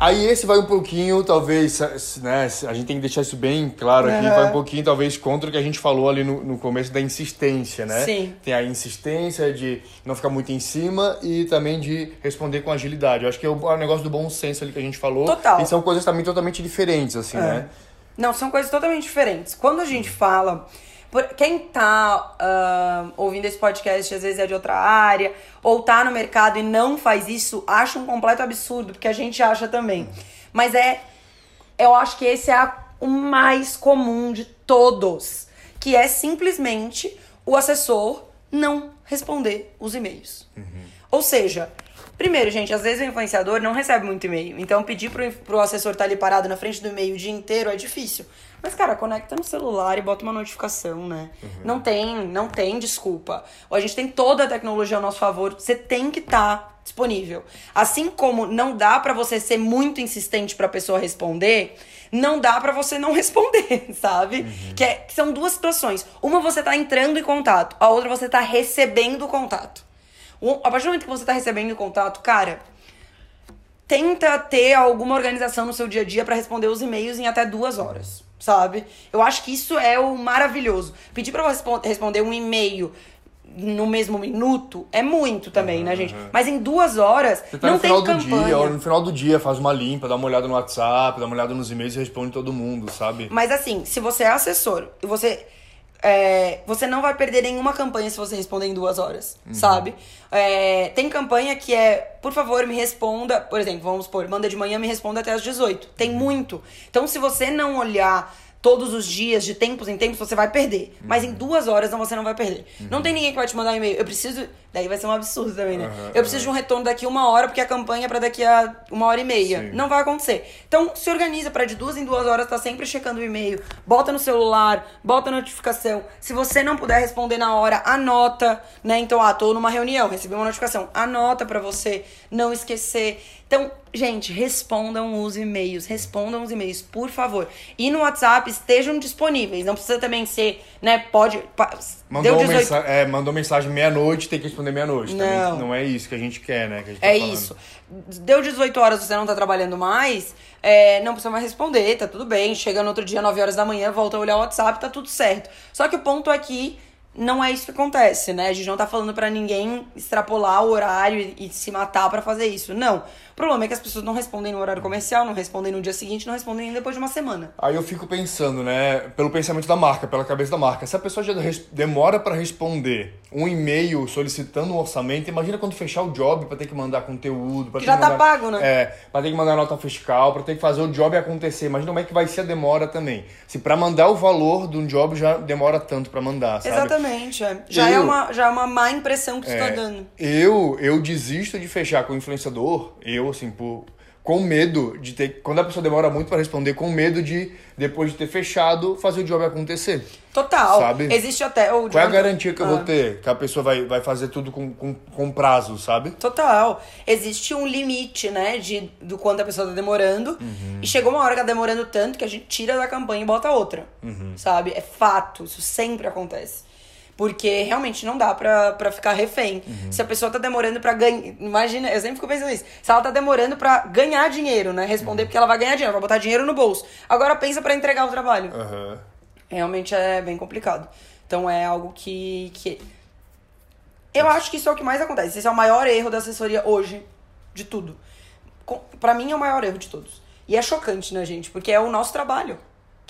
Aí esse vai um pouquinho, talvez, né? A gente tem que deixar isso bem claro aqui, uhum. vai um pouquinho, talvez, contra o que a gente falou ali no, no começo da insistência, né? Sim. Tem a insistência de não ficar muito em cima e também de responder com agilidade. Eu acho que é o, é o negócio do bom senso ali que a gente falou. Total. E são coisas também totalmente diferentes, assim, é. né? Não, são coisas totalmente diferentes. Quando a gente fala por, quem tá uh, ouvindo esse podcast, às vezes é de outra área, ou tá no mercado e não faz isso, acha um completo absurdo, porque a gente acha também. Mas é. Eu acho que esse é a, o mais comum de todos. Que é simplesmente o assessor não responder os e-mails. Uhum. Ou seja, Primeiro, gente, às vezes o influenciador não recebe muito e-mail. Então, pedir pro, pro assessor estar tá ali parado na frente do e-mail o dia inteiro é difícil. Mas, cara, conecta no celular e bota uma notificação, né? Uhum. Não tem, não tem desculpa. A gente tem toda a tecnologia ao nosso favor. Você tem que estar tá disponível. Assim como não dá para você ser muito insistente para a pessoa responder, não dá para você não responder, sabe? Uhum. Que, é, que são duas situações. Uma você tá entrando em contato, a outra você tá recebendo o contato. A partir do momento que você tá recebendo o contato, cara, tenta ter alguma organização no seu dia a dia para responder os e-mails em até duas horas. Sabe? Eu acho que isso é o maravilhoso. Pedir pra você responder um e-mail no mesmo minuto é muito também, né, gente? Mas em duas horas você tá não no tem final campanha. Do dia, no final do dia faz uma limpa, dá uma olhada no WhatsApp, dá uma olhada nos e-mails e responde todo mundo, sabe? Mas assim, se você é assessor e você é, você não vai perder nenhuma campanha se você responder em duas horas, uhum. sabe? É, tem campanha que é, por favor, me responda. Por exemplo, vamos supor, manda de manhã, me responda até as 18. Tem uhum. muito. Então, se você não olhar todos os dias, de tempos em tempos, você vai perder. Uhum. Mas em duas horas não, você não vai perder. Uhum. Não tem ninguém que vai te mandar um e-mail. Eu preciso. Daí vai ser um absurdo também, né? Uhum, eu preciso de um retorno daqui uma hora, porque a campanha é pra daqui a uma hora e meia. Sim. Não vai acontecer. Então, se organiza para de duas em duas horas, tá sempre checando o e-mail. Bota no celular, bota a notificação. Se você não puder responder na hora, anota, né? Então, ah, tô numa reunião, recebi uma notificação. Anota para você não esquecer. Então, gente, respondam os e-mails, respondam os e-mails, por favor. E no WhatsApp estejam disponíveis. Não precisa também ser, né? Pode. Mandou, 18... mensa é, mandou mensagem meia-noite, tem que responder meia-noite. Não. não é isso que a gente quer, né? Que tá é isso. Deu 18 horas, você não tá trabalhando mais, é, não precisa mais responder, tá tudo bem. Chega no outro dia, 9 horas da manhã, volta a olhar o WhatsApp, tá tudo certo. Só que o ponto é que não é isso que acontece, né? A gente não tá falando para ninguém extrapolar o horário e, e se matar para fazer isso. Não. O problema é que as pessoas não respondem no horário comercial, não respondem no dia seguinte, não respondem nem depois de uma semana. Aí eu fico pensando, né, pelo pensamento da marca, pela cabeça da marca. Se a pessoa já demora para responder um e-mail solicitando um orçamento, imagina quando fechar o job para ter que mandar conteúdo, para já tá mandar, pago, né? É, para ter que mandar nota fiscal, para ter que fazer o job acontecer. Imagina como é que vai ser a demora também. Se para mandar o valor de um job já demora tanto para mandar, sabe? Exatamente, é. Já é eu, é uma já é uma má impressão que tá é, tá dando. Eu eu desisto de fechar com o influenciador, eu assim, por com medo de ter. Quando a pessoa demora muito para responder, com medo de, depois de ter fechado, fazer o job acontecer. Total. Sabe? Existe até. O Qual é a garantia que eu vou ah. ter? Que a pessoa vai, vai fazer tudo com, com, com prazo, sabe? Total. Existe um limite, né? De, do quanto a pessoa tá demorando. Uhum. E chegou uma hora que tá demorando tanto que a gente tira da campanha e bota outra. Uhum. Sabe? É fato. Isso sempre acontece. Porque realmente não dá pra, pra ficar refém. Uhum. Se a pessoa tá demorando pra ganhar. Imagina, eu sempre fico pensando nisso. Se ela tá demorando pra ganhar dinheiro, né? Responder uhum. porque ela vai ganhar dinheiro, vai botar dinheiro no bolso. Agora pensa para entregar o trabalho. Uhum. Realmente é bem complicado. Então é algo que. que... Eu acho que isso é o que mais acontece. Esse é o maior erro da assessoria hoje, de tudo. para mim é o maior erro de todos. E é chocante, né, gente? Porque é o nosso trabalho.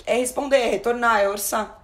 É responder, é retornar, é orçar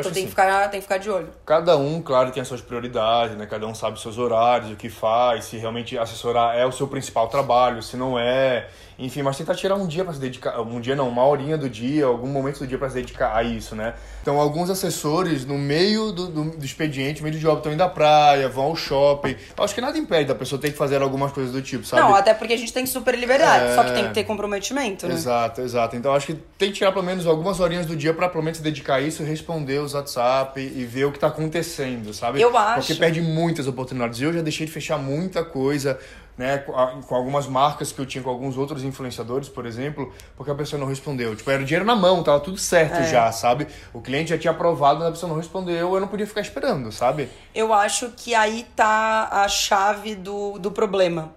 então tem, assim, que ficar, tem que ficar de olho. Cada um, claro, tem as suas prioridades, né? Cada um sabe os seus horários, o que faz, se realmente assessorar é o seu principal trabalho, se não é. Enfim, mas tentar tirar um dia para se dedicar, um dia não, uma horinha do dia, algum momento do dia para se dedicar a isso, né? Então, alguns assessores, no meio do, do, do expediente, no meio do job, estão indo à praia, vão ao shopping. Eu acho que nada impede da pessoa ter que fazer algumas coisas do tipo, sabe? Não, até porque a gente tem super liberdade, é... só que tem que ter comprometimento, né? Exato, exato. Então, acho que tem que tirar pelo menos algumas horinhas do dia para pelo menos se dedicar a isso responder os WhatsApp e ver o que tá acontecendo, sabe? Eu acho. Porque perde muitas oportunidades. Eu já deixei de fechar muita coisa né, com algumas marcas que eu tinha com alguns outros influenciadores, por exemplo, porque a pessoa não respondeu. Tipo, era dinheiro na mão, tava tudo certo é. já, sabe? O cliente já tinha aprovado, mas a pessoa não respondeu, eu não podia ficar esperando, sabe? Eu acho que aí tá a chave do, do problema.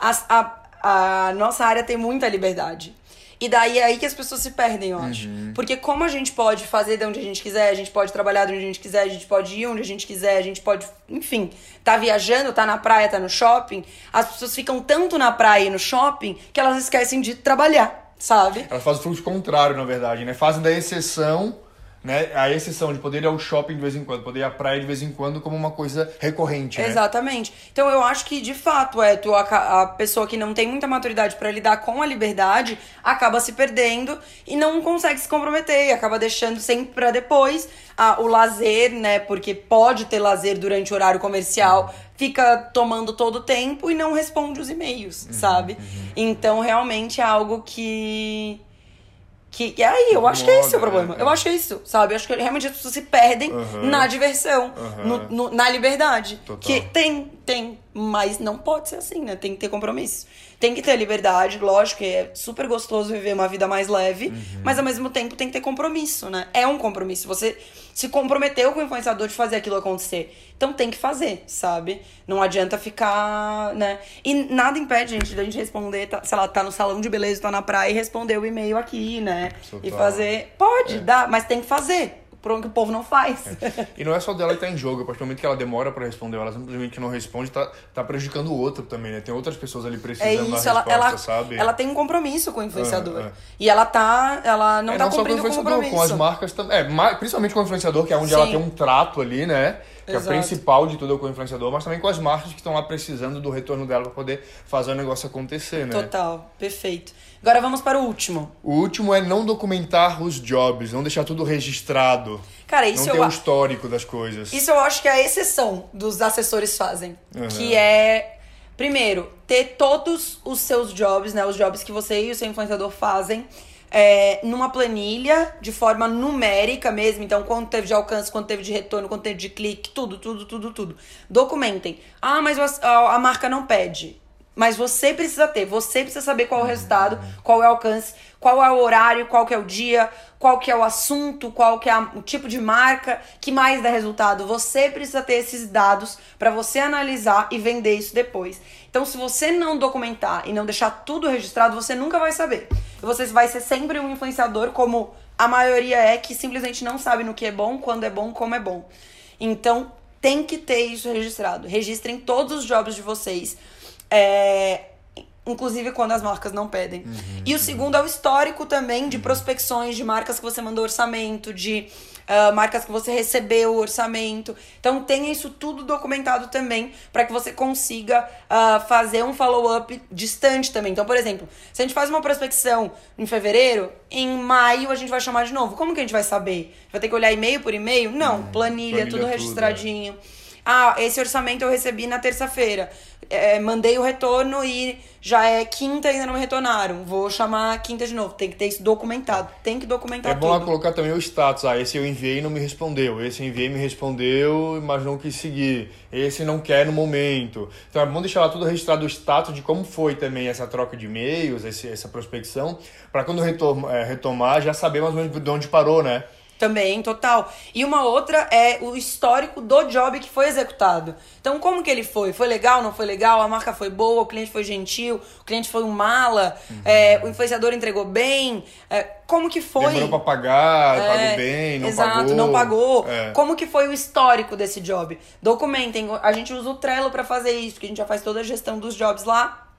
A, a, a nossa área tem muita liberdade. E daí é aí que as pessoas se perdem, eu acho. Uhum. Porque como a gente pode fazer de onde a gente quiser, a gente pode trabalhar de onde a gente quiser, a gente pode ir onde a gente quiser, a gente pode, enfim, tá viajando, tá na praia, tá no shopping, as pessoas ficam tanto na praia e no shopping que elas esquecem de trabalhar, sabe? Elas fazem o fluxo contrário, na verdade, né? Fazem da exceção né? A exceção de poder ir ao shopping de vez em quando, poder ir à praia de vez em quando como uma coisa recorrente, né? Exatamente. Então eu acho que de fato é tu, a, a pessoa que não tem muita maturidade para lidar com a liberdade acaba se perdendo e não consegue se comprometer e acaba deixando sempre para depois a, o lazer, né? Porque pode ter lazer durante o horário comercial, fica tomando todo o tempo e não responde os e-mails, uhum, sabe? Uhum. Então realmente é algo que que, que aí, eu acho que é esse o problema. É, Eu acho que é isso, sabe? Eu acho que realmente as pessoas se perdem uhum. na diversão, uhum. no, no, na liberdade. Total. Que tem, tem, Mas não pode ser assim, né? Tem que ter compromisso. Tem que ter liberdade, lógico que é super gostoso viver uma vida mais leve, uhum. mas ao mesmo tempo tem que ter compromisso, né? É um compromisso. Você se comprometeu com o influenciador de fazer aquilo acontecer. Então tem que fazer, sabe? Não adianta ficar, né? E nada impede, gente, da gente responder, tá, sei lá, tá no salão de beleza, tá na praia e responder o e-mail aqui, né? E fazer. Pode, é. dá, mas tem que fazer que o povo não faz. É. E não é só dela que tá em jogo, a partir do momento que ela demora para responder, ela simplesmente não responde, tá, tá prejudicando o outro também, né? Tem outras pessoas ali precisando é isso, da ela, resposta, ela, sabe? Ela tem um compromisso com o influenciador. É, é. E ela tá, ela não é, tá não cumprindo só com o influenciador, com, as marcas também. É, principalmente com o influenciador, que é onde Sim. ela tem um trato ali, né? Que Exato. é a principal de tudo é com o influenciador, mas também com as marcas que estão lá precisando do retorno dela para poder fazer o negócio acontecer, né? Total, perfeito. Agora vamos para o último. O último é não documentar os jobs, não deixar tudo registrado. Cara, isso não ter o histórico das coisas. Isso eu acho que é a exceção dos assessores fazem. Uhum. Que é, primeiro, ter todos os seus jobs, né? Os jobs que você e o seu influenciador fazem é, numa planilha, de forma numérica mesmo. Então, quanto teve de alcance, quanto teve de retorno, quanto teve de clique, tudo, tudo, tudo, tudo. Documentem. Ah, mas a, a marca não pede. Mas você precisa ter, você precisa saber qual é o resultado, qual é o alcance, qual é o horário, qual que é o dia, qual que é o assunto, qual que é o tipo de marca que mais dá resultado. Você precisa ter esses dados para você analisar e vender isso depois. Então, se você não documentar e não deixar tudo registrado, você nunca vai saber. Você vai ser sempre um influenciador como a maioria é que simplesmente não sabe no que é bom, quando é bom, como é bom. Então, tem que ter isso registrado. Registrem todos os jobs de vocês é, inclusive quando as marcas não pedem. Uhum, e o segundo é o histórico também de prospecções de marcas que você mandou orçamento, de uh, marcas que você recebeu orçamento. Então tenha isso tudo documentado também para que você consiga uh, fazer um follow-up distante também. Então, por exemplo, se a gente faz uma prospecção em fevereiro, em maio a gente vai chamar de novo. Como que a gente vai saber? Vai ter que olhar e-mail por e-mail? Não, uhum, planilha, planilha, tudo registradinho. Tudo, é. Ah, esse orçamento eu recebi na terça-feira. É, mandei o retorno e já é quinta e ainda não me retornaram. Vou chamar quinta de novo. Tem que ter isso documentado. Tem que documentar É bom lá colocar também o status. Ah, esse eu enviei e não me respondeu. Esse eu enviei e me respondeu, mas não quis seguir. Esse não quer no momento. Então é bom deixar lá tudo registrado o status de como foi também essa troca de e-mails, essa prospecção, para quando é, retomar já saber mais ou menos de onde parou, né? Também, total. E uma outra é o histórico do job que foi executado. Então, como que ele foi? Foi legal, não foi legal? A marca foi boa, o cliente foi gentil, o cliente foi um mala, uhum. é, o influenciador entregou bem. É, como que foi? Demorou pra pagar, é, pagou bem, não exato, pagou. não pagou. É. Como que foi o histórico desse job? Documentem. A gente usa o Trello para fazer isso, que a gente já faz toda a gestão dos jobs lá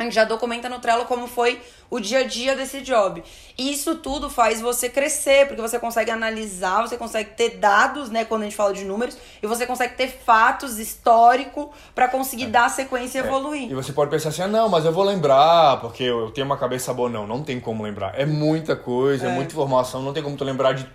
a gente já documenta no Trello como foi o dia a dia desse job. E isso tudo faz você crescer, porque você consegue analisar, você consegue ter dados, né, quando a gente fala de números, e você consegue ter fatos histórico para conseguir é. dar sequência e é. evoluir. E você pode pensar assim: "Ah, não, mas eu vou lembrar, porque eu tenho uma cabeça boa". Não, não tem como lembrar. É muita coisa, é, é muita informação, não tem como tu lembrar de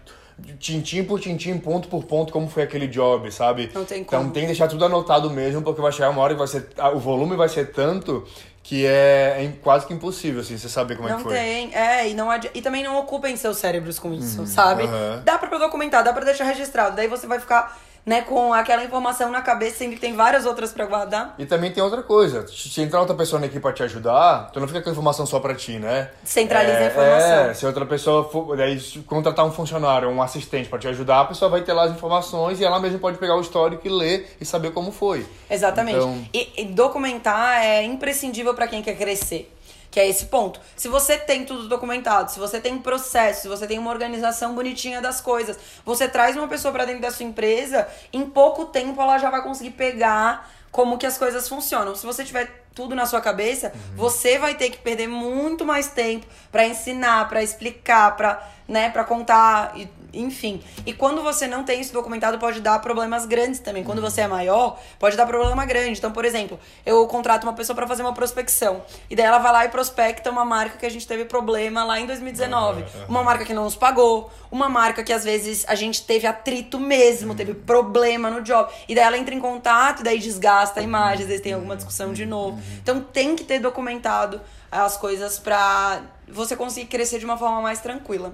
tintim por tintim, ponto por ponto, como foi aquele job, sabe? Não tem como. Então tem que deixar tudo anotado mesmo, porque vai chegar uma hora e vai ser. O volume vai ser tanto que é, é, quase que impossível, assim, você saber como não é que foi. Não tem, é, e, não adi... e também não ocupem seus cérebros com isso, uhum, sabe? Uhum. Dá pra documentar, dá pra deixar registrado, daí você vai ficar né, com aquela informação na cabeça, sendo que tem várias outras para guardar. E também tem outra coisa, se entrar outra pessoa na equipe para te ajudar, tu não fica com a informação só para ti, né? Centraliza é, a informação. É, se outra pessoa for, daí, contratar um funcionário, um assistente para te ajudar, a pessoa vai ter lá as informações e ela mesma pode pegar o histórico e ler e saber como foi. Exatamente. Então... E, e documentar é imprescindível para quem quer crescer. Que é esse ponto. Se você tem tudo documentado, se você tem processo, se você tem uma organização bonitinha das coisas, você traz uma pessoa para dentro da sua empresa, em pouco tempo ela já vai conseguir pegar como que as coisas funcionam. Se você tiver tudo na sua cabeça, uhum. você vai ter que perder muito mais tempo para ensinar, para explicar, para, né, para contar enfim. E quando você não tem isso documentado, pode dar problemas grandes também. Quando você é maior, pode dar problema grande. Então, por exemplo, eu contrato uma pessoa para fazer uma prospecção. E daí ela vai lá e prospecta uma marca que a gente teve problema lá em 2019. Uhum, uhum. Uma marca que não nos pagou. Uma marca que às vezes a gente teve atrito mesmo, uhum. teve problema no job. E daí ela entra em contato e daí desgasta a imagem. Às vezes tem alguma discussão de novo. Então tem que ter documentado as coisas pra você conseguir crescer de uma forma mais tranquila.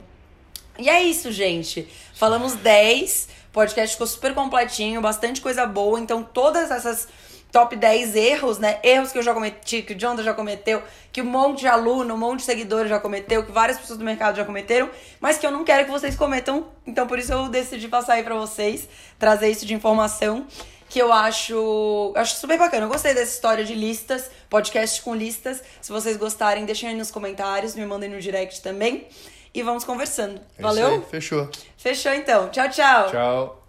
E é isso, gente. Falamos 10. Podcast ficou super completinho, bastante coisa boa. Então, todas essas top 10 erros, né? Erros que eu já cometi, que o Jonathan já cometeu, que um monte de aluno, um monte de seguidores já cometeu, que várias pessoas do mercado já cometeram, mas que eu não quero que vocês cometam. Então, por isso eu decidi passar aí pra vocês, trazer isso de informação que eu acho, acho super bacana. Eu gostei dessa história de listas, podcast com listas. Se vocês gostarem, deixem aí nos comentários, me mandem no direct também. E vamos conversando. É Valeu? Fechou. Fechou então. Tchau, tchau. Tchau.